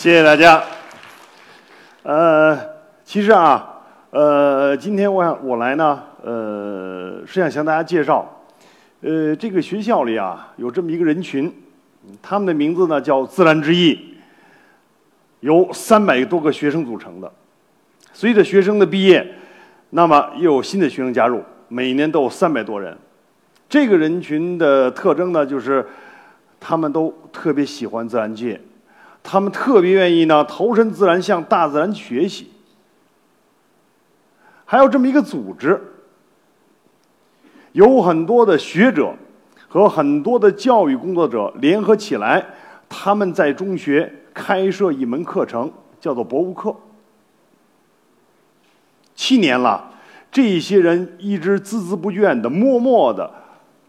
谢谢大家。呃，其实啊，呃，今天我想我来呢，呃，是想向大家介绍，呃，这个学校里啊有这么一个人群，他们的名字呢叫自然之翼，由三百多个学生组成的。随着学生的毕业，那么又有新的学生加入，每年都有三百多人。这个人群的特征呢，就是他们都特别喜欢自然界。他们特别愿意呢投身自然，向大自然学习。还有这么一个组织，有很多的学者和很多的教育工作者联合起来，他们在中学开设一门课程，叫做博物课。七年了，这些人一直孜孜不倦的、默默的，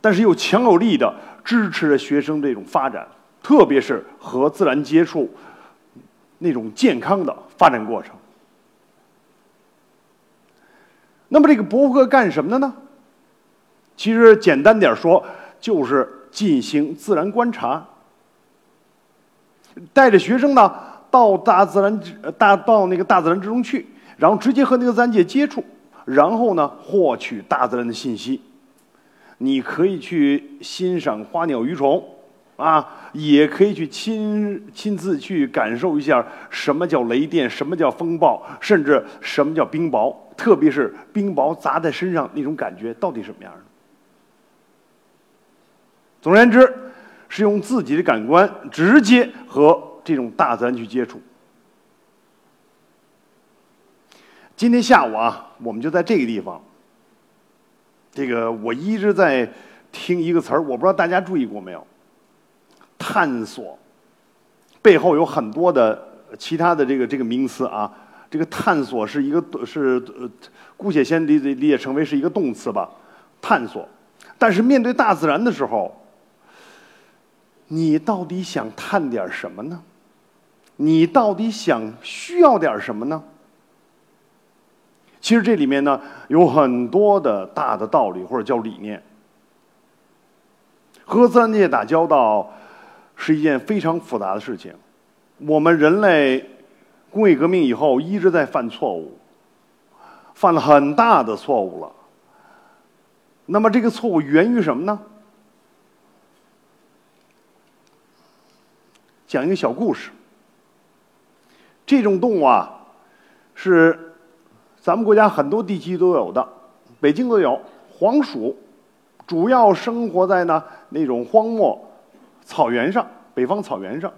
但是又强有力的支持着学生这种发展。特别是和自然接触，那种健康的发展过程。那么，这个博物课干什么的呢？其实简单点说，就是进行自然观察，带着学生呢到大自然大到那个大自然之中去，然后直接和那个自然界接触，然后呢获取大自然的信息。你可以去欣赏花鸟鱼虫。啊，也可以去亲亲自去感受一下什么叫雷电，什么叫风暴，甚至什么叫冰雹，特别是冰雹砸在身上那种感觉到底什么样的？总而言之，是用自己的感官直接和这种大自然去接触。今天下午啊，我们就在这个地方。这个我一直在听一个词儿，我不知道大家注意过没有。探索背后有很多的其他的这个这个名词啊，这个探索是一个是呃，姑且先理理理解成为是一个动词吧，探索。但是面对大自然的时候，你到底想探点什么呢？你到底想需要点什么呢？其实这里面呢有很多的大的道理或者叫理念，和自然界打交道。是一件非常复杂的事情。我们人类工业革命以后一直在犯错误，犯了很大的错误了。那么这个错误源于什么呢？讲一个小故事。这种动物啊，是咱们国家很多地区都有的，北京都有黄鼠，主要生活在呢那种荒漠。草原上，北方草原上，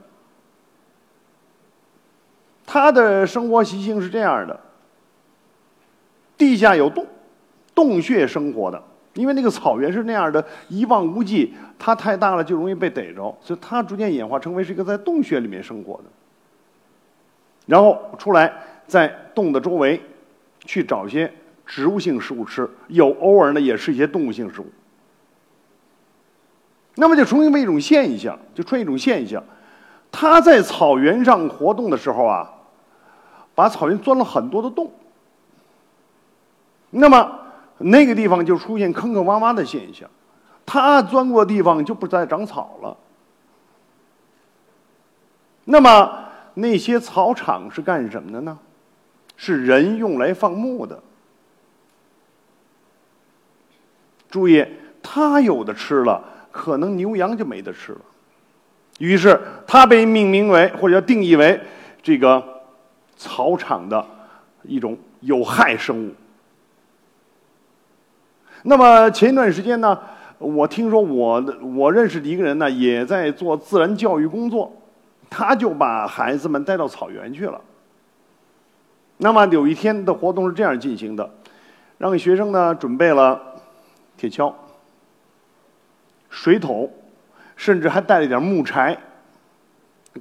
它的生活习性是这样的：地下有洞，洞穴生活的。因为那个草原是那样的，一望无际，它太大了就容易被逮着，所以它逐渐演化成为是一个在洞穴里面生活的。然后出来，在洞的周围去找一些植物性食物吃，有偶尔呢也是一些动物性食物。那么就出现一种现象，就出现一种现象，它在草原上活动的时候啊，把草原钻了很多的洞，那么那个地方就出现坑坑洼洼的现象，它钻过的地方就不再长草了。那么那些草场是干什么的呢？是人用来放牧的。注意，它有的吃了。可能牛羊就没得吃了，于是它被命名为或者叫定义为这个草场的一种有害生物。那么前一段时间呢，我听说我的我认识的一个人呢，也在做自然教育工作，他就把孩子们带到草原去了。那么有一天的活动是这样进行的，让学生呢准备了铁锹。水桶，甚至还带了点木柴。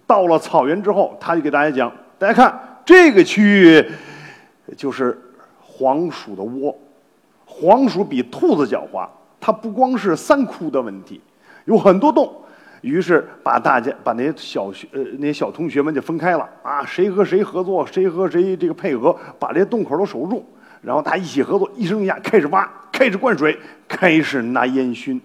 到了草原之后，他就给大家讲：“大家看，这个区域就是黄鼠的窝。黄鼠比兔子狡猾，它不光是三窟的问题，有很多洞。于是把大家把那些小学呃那些小同学们就分开了啊，谁和谁合作，谁和谁这个配合，把这些洞口都守住。然后大家一起合作，一声令下开始挖，开始灌水，开始拿烟熏。”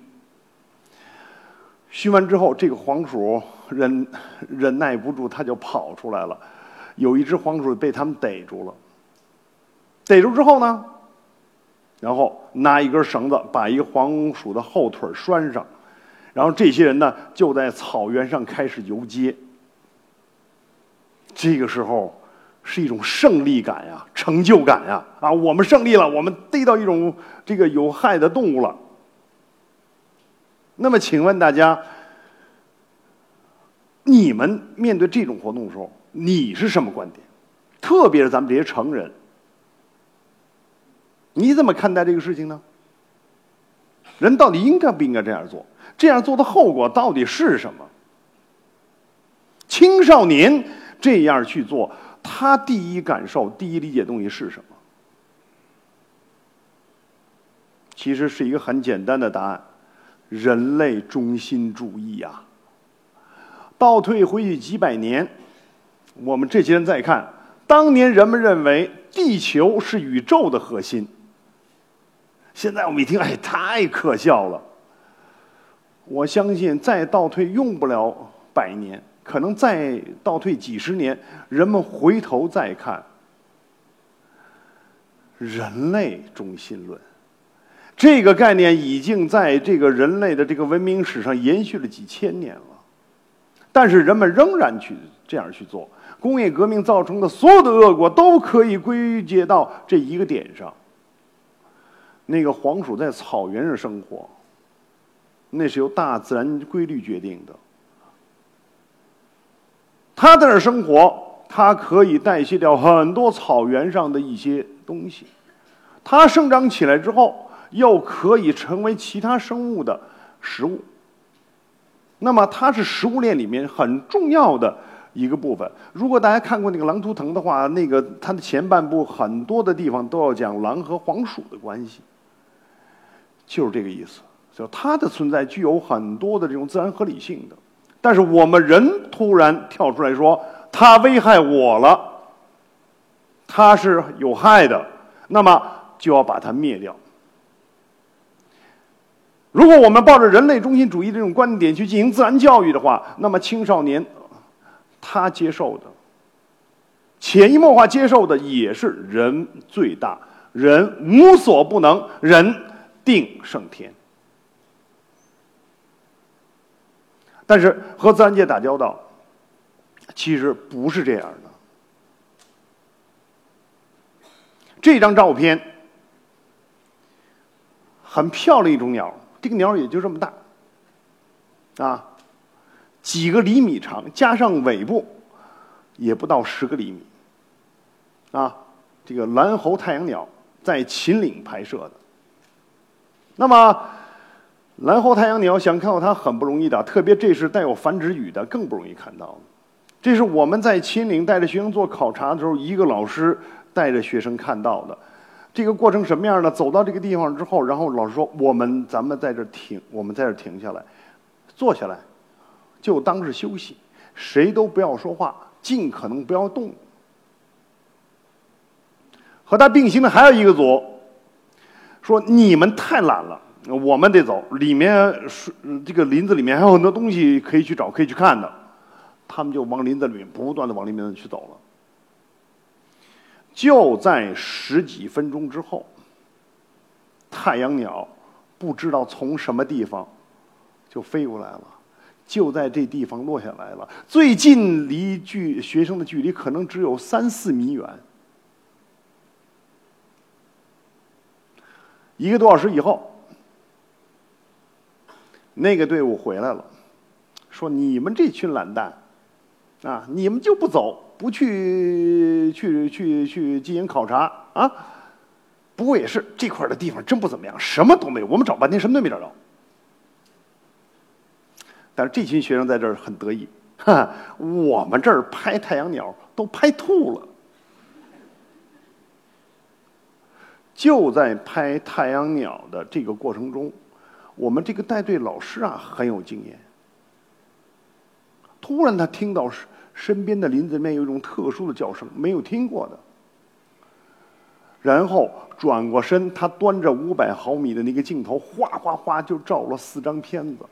熏完之后，这个黄鼠忍忍耐不住，它就跑出来了。有一只黄鼠被他们逮住了。逮住之后呢，然后拿一根绳子把一个黄鼠的后腿拴上，然后这些人呢就在草原上开始游街。这个时候是一种胜利感呀，成就感呀！啊，我们胜利了，我们逮到一种这个有害的动物了。那么，请问大家，你们面对这种活动的时候，你是什么观点？特别是咱们这些成人，你怎么看待这个事情呢？人到底应该不应该这样做？这样做的后果到底是什么？青少年这样去做，他第一感受、第一理解东西是什么？其实是一个很简单的答案。人类中心主义呀！倒退回去几百年，我们这些人再看，当年人们认为地球是宇宙的核心。现在我们一听，哎，太可笑了。我相信再倒退用不了百年，可能再倒退几十年，人们回头再看，人类中心论。这个概念已经在这个人类的这个文明史上延续了几千年了，但是人们仍然去这样去做。工业革命造成的所有的恶果都可以归结到这一个点上。那个黄鼠在草原上生活，那是由大自然规律决定的。它在那儿生活，它可以代谢掉很多草原上的一些东西。它生长起来之后。又可以成为其他生物的食物，那么它是食物链里面很重要的一个部分。如果大家看过那个《狼图腾》的话，那个它的前半部很多的地方都要讲狼和黄鼠的关系，就是这个意思。就它的存在具有很多的这种自然合理性的，但是我们人突然跳出来说它危害我了，它是有害的，那么就要把它灭掉。如果我们抱着人类中心主义这种观点去进行自然教育的话，那么青少年他接受的、潜移默化接受的也是人最大，人无所不能，人定胜天。但是和自然界打交道，其实不是这样的。这张照片很漂亮，一种鸟。这个鸟也就这么大，啊，几个厘米长，加上尾部，也不到十个厘米，啊，这个蓝喉太阳鸟在秦岭拍摄的。那么，蓝喉太阳鸟想看到它很不容易的，特别这是带有繁殖羽的，更不容易看到。这是我们在秦岭带着学生做考察的时候，一个老师带着学生看到的。这个过程什么样呢？走到这个地方之后，然后老师说：“我们咱们在这停，我们在这停下来，坐下来，就当是休息，谁都不要说话，尽可能不要动。”和他并行的还有一个组，说：“你们太懒了，我们得走。里面是这个林子里面还有很多东西可以去找，可以去看的。”他们就往林子里面不断的往里面去走了。就在十几分钟之后，太阳鸟不知道从什么地方就飞过来了，就在这地方落下来了。最近离距学生的距离可能只有三四米远。一个多小时以后，那个队伍回来了，说：“你们这群懒蛋，啊，你们就不走。”不去去去去进行考察啊！不过也是这块的地方真不怎么样，什么都没有。我们找半天什么都没找着。但是这群学生在这儿很得意，哈，我们这儿拍太阳鸟都拍吐了。就在拍太阳鸟的这个过程中，我们这个带队老师啊很有经验。突然他听到。身边的林子里面有一种特殊的叫声，没有听过的。然后转过身，他端着五百毫米的那个镜头，哗哗哗就照了四张片子。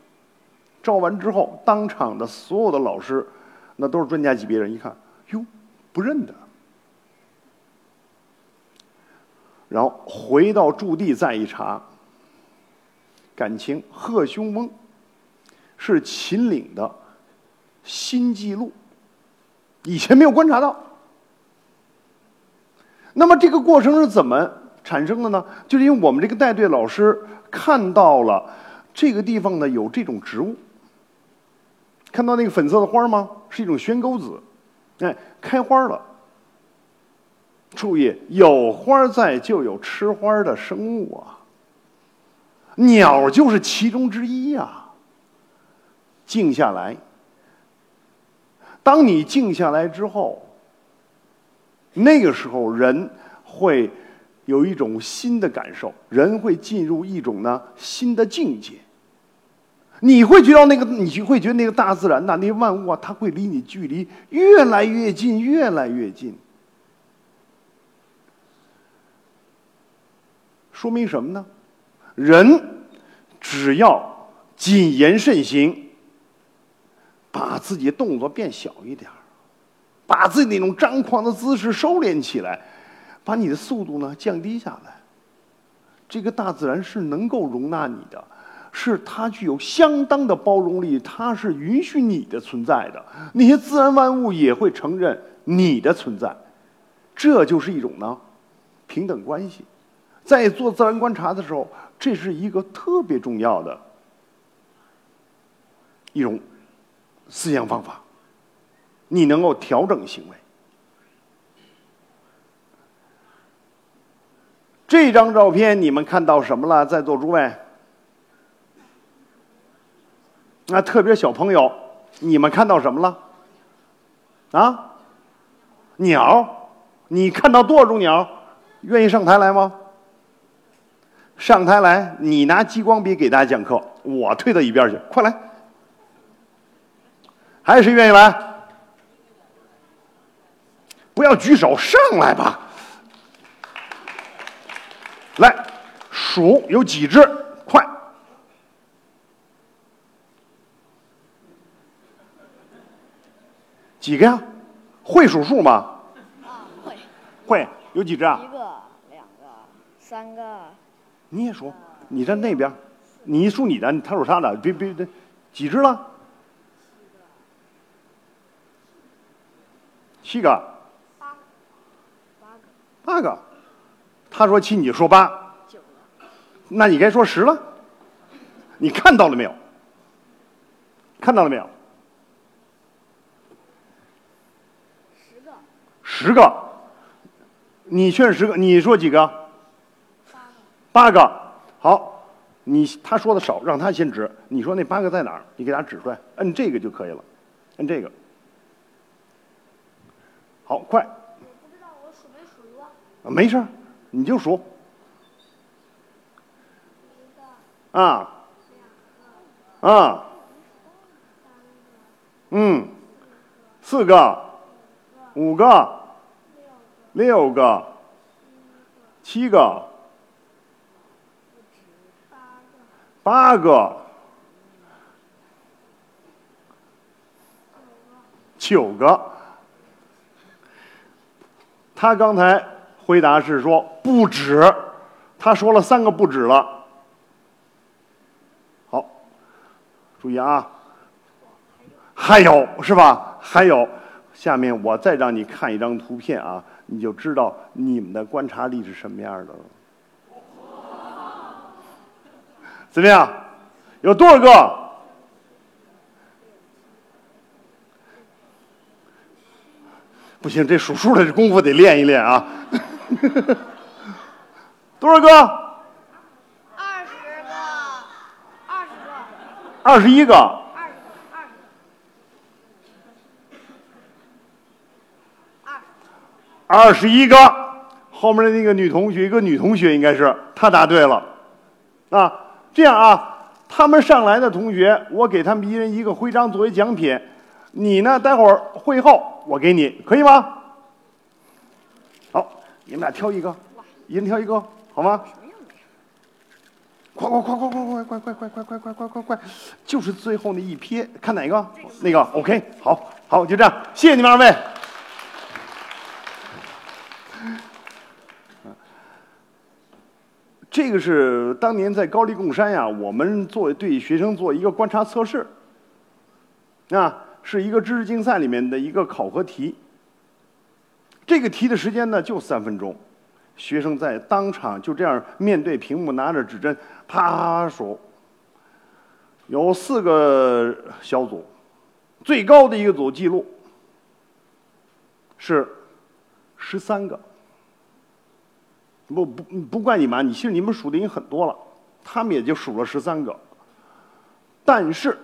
照完之后，当场的所有的老师，那都是专家级别人，一看，哟，不认得。然后回到驻地再一查，感情贺兄翁是秦岭的新纪录，以前没有观察到。那么这个过程是怎么产生的呢？就是因为我们这个带队老师看到了这个地方呢有这种植物，看到那个粉色的花吗？是一种悬钩子，哎，开花了。注意，有花在就有吃花的生物啊，鸟就是其中之一呀。静下来，当你静下来之后。那个时候，人会有一种新的感受，人会进入一种呢新的境界。你会觉得那个，你会觉得那个大自然呐，那些万物啊，它会离你距离越来越近，越来越近。说明什么呢？人只要谨言慎行，自己动作变小一点。把自己那种张狂的姿势收敛起来，把你的速度呢降低下来。这个大自然是能够容纳你的，是它具有相当的包容力，它是允许你的存在的。那些自然万物也会承认你的存在，这就是一种呢平等关系。在做自然观察的时候，这是一个特别重要的一种思想方法。你能够调整行为。这张照片你们看到什么了？在座诸位，那特别小朋友，你们看到什么了？啊？鸟？你看到多少种鸟？愿意上台来吗？上台来，你拿激光笔给大家讲课，我退到一边去，快来！还有谁愿意来？不要举手，上来吧！来，数有几只？快！几个呀？会数数吗？啊，会。会有几只啊？一个、两个、三个。你也数，你站那边，你数你的，他数他的，别别别，几只了？七个。八个，八个他说七，你说八，那你该说十了。你看到了没有？看到了没有？十个。十个。你劝十个，你说几个？八个。八个。好，你他说的少，让他先指。你说那八个在哪儿？你给他指出来，摁这个就可以了，摁这个。好，快。没事你就数。啊。啊。嗯。四个。五个。六个。七个。八个。九个。他刚才。回答是说不止，他说了三个不止了。好，注意啊，还有是吧？还有，下面我再让你看一张图片啊，你就知道你们的观察力是什么样的了。怎么样？有多少个？不行，这数数的功夫得练一练啊。多少个？二十个，二十个，二十一个，二二二十一个。后面的那个。女同学，一个。女同学应该是她答对了啊。这样啊，他们上来的同学，我给他们一人一个。徽章作为奖品。你呢，待会儿会后我给你，可以吗？好。你们俩挑一个，一人挑一个，好吗？快快快快快快快快快快快快快快快，就是最后那一瞥，看哪个？那个 OK，好，好，就这样，谢谢你们二位。这个是当年在高丽贡山呀，我们做对学生做一个观察测试，啊，是一个知识竞赛里面的一个考核题。这个题的时间呢就三分钟，学生在当场就这样面对屏幕拿着指针啪数，有四个小组，最高的一个组记录是十三个。不不不怪你们，你其实你们数的已经很多了，他们也就数了十三个。但是，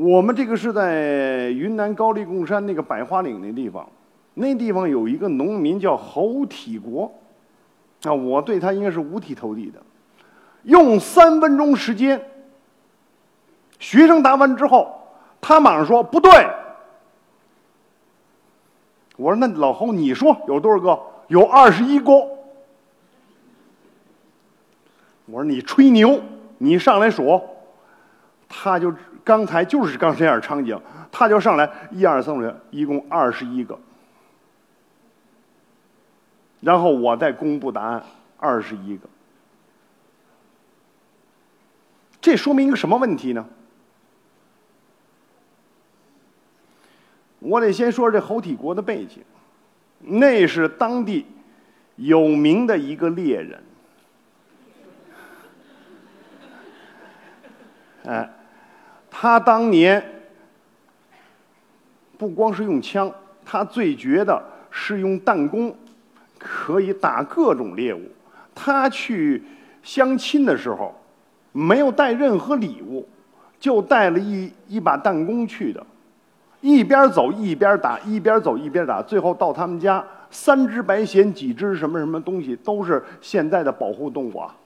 我们这个是在云南高黎贡山那个百花岭那地方，那地方有一个农民叫侯体国，啊，我对他应该是五体投地的，用三分钟时间，学生答完之后，他马上说不对。我说：“那老侯，你说有多少个？有二十一个。”我说：“你吹牛，你上来数。”他就刚才就是刚才这样场景，他就上来一二三四，一共二十一个。然后我再公布答案，二十一个。这说明一个什么问题呢？我得先说这侯体国的背景，那是当地有名的一个猎人，哎，他当年不光是用枪，他最绝的是用弹弓，可以打各种猎物。他去相亲的时候，没有带任何礼物，就带了一一把弹弓去的。一边走一边打，一边走一边打，最后到他们家，三只白藓，几只什么什么东西，都是现在的保护动物啊。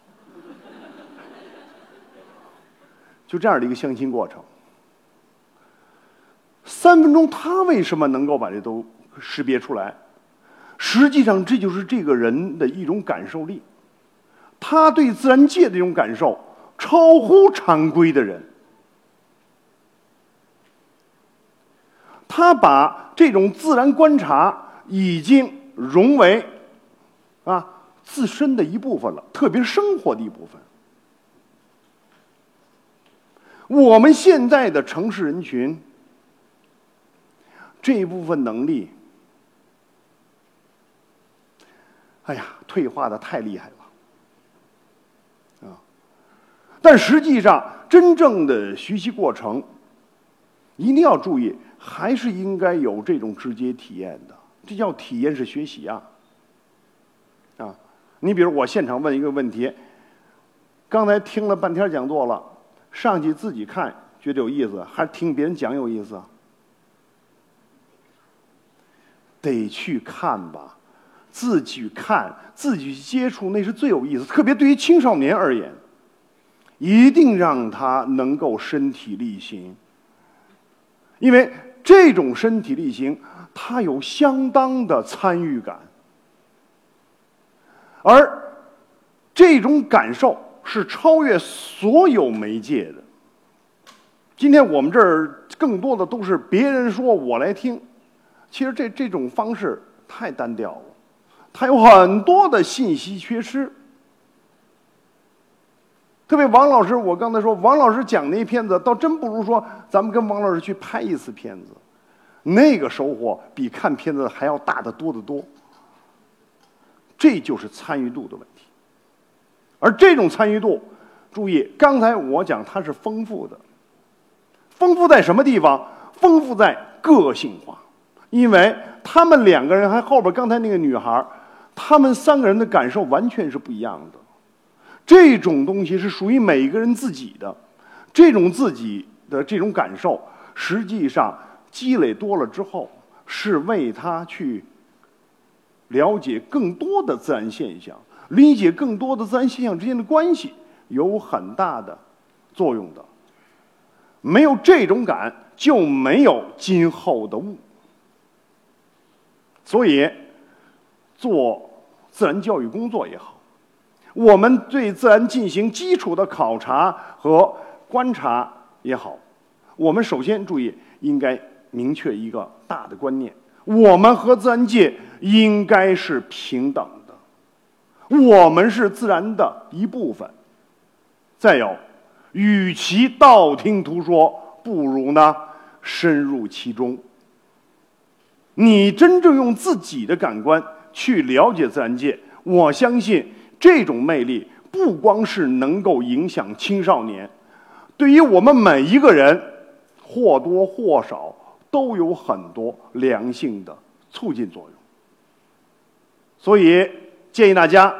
就这样的一个相亲过程，三分钟，他为什么能够把这都识别出来？实际上，这就是这个人的一种感受力，他对自然界的一种感受超乎常规的人。他把这种自然观察已经融为啊自身的一部分了，特别生活的一部分。我们现在的城市人群这一部分能力，哎呀，退化的太厉害了啊！但实际上，真正的学习过程一定要注意。还是应该有这种直接体验的，这叫体验式学习啊！啊，你比如我现场问一个问题，刚才听了半天讲座了，上去自己看觉得有意思，还是听别人讲有意思？得去看吧，自己看，自己去接触，那是最有意思。特别对于青少年而言，一定让他能够身体力行，因为。这种身体力行，他有相当的参与感，而这种感受是超越所有媒介的。今天我们这儿更多的都是别人说我来听，其实这这种方式太单调了，它有很多的信息缺失。特别王老师，我刚才说王老师讲那片子，倒真不如说咱们跟王老师去拍一次片子，那个收获比看片子还要大得多得多。这就是参与度的问题，而这种参与度，注意，刚才我讲它是丰富的，丰富在什么地方？丰富在个性化，因为他们两个人还后边刚才那个女孩，他们三个人的感受完全是不一样的。这种东西是属于每个人自己的，这种自己的这种感受，实际上积累多了之后，是为他去了解更多的自然现象，理解更多的自然现象之间的关系，有很大的作用的。没有这种感，就没有今后的悟。所以，做自然教育工作也好。我们对自然进行基础的考察和观察也好，我们首先注意应该明确一个大的观念：我们和自然界应该是平等的，我们是自然的一部分。再有，与其道听途说，不如呢深入其中。你真正用自己的感官去了解自然界，我相信这种魅力不光是能够影响青少年，对于我们每一个人，或多或少都有很多良性的促进作用。所以建议大家，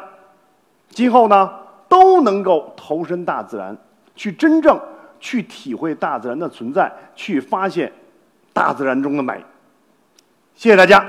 今后呢都能够投身大自然，去真正去体会大自然的存在，去发现大自然中的美。谢谢大家。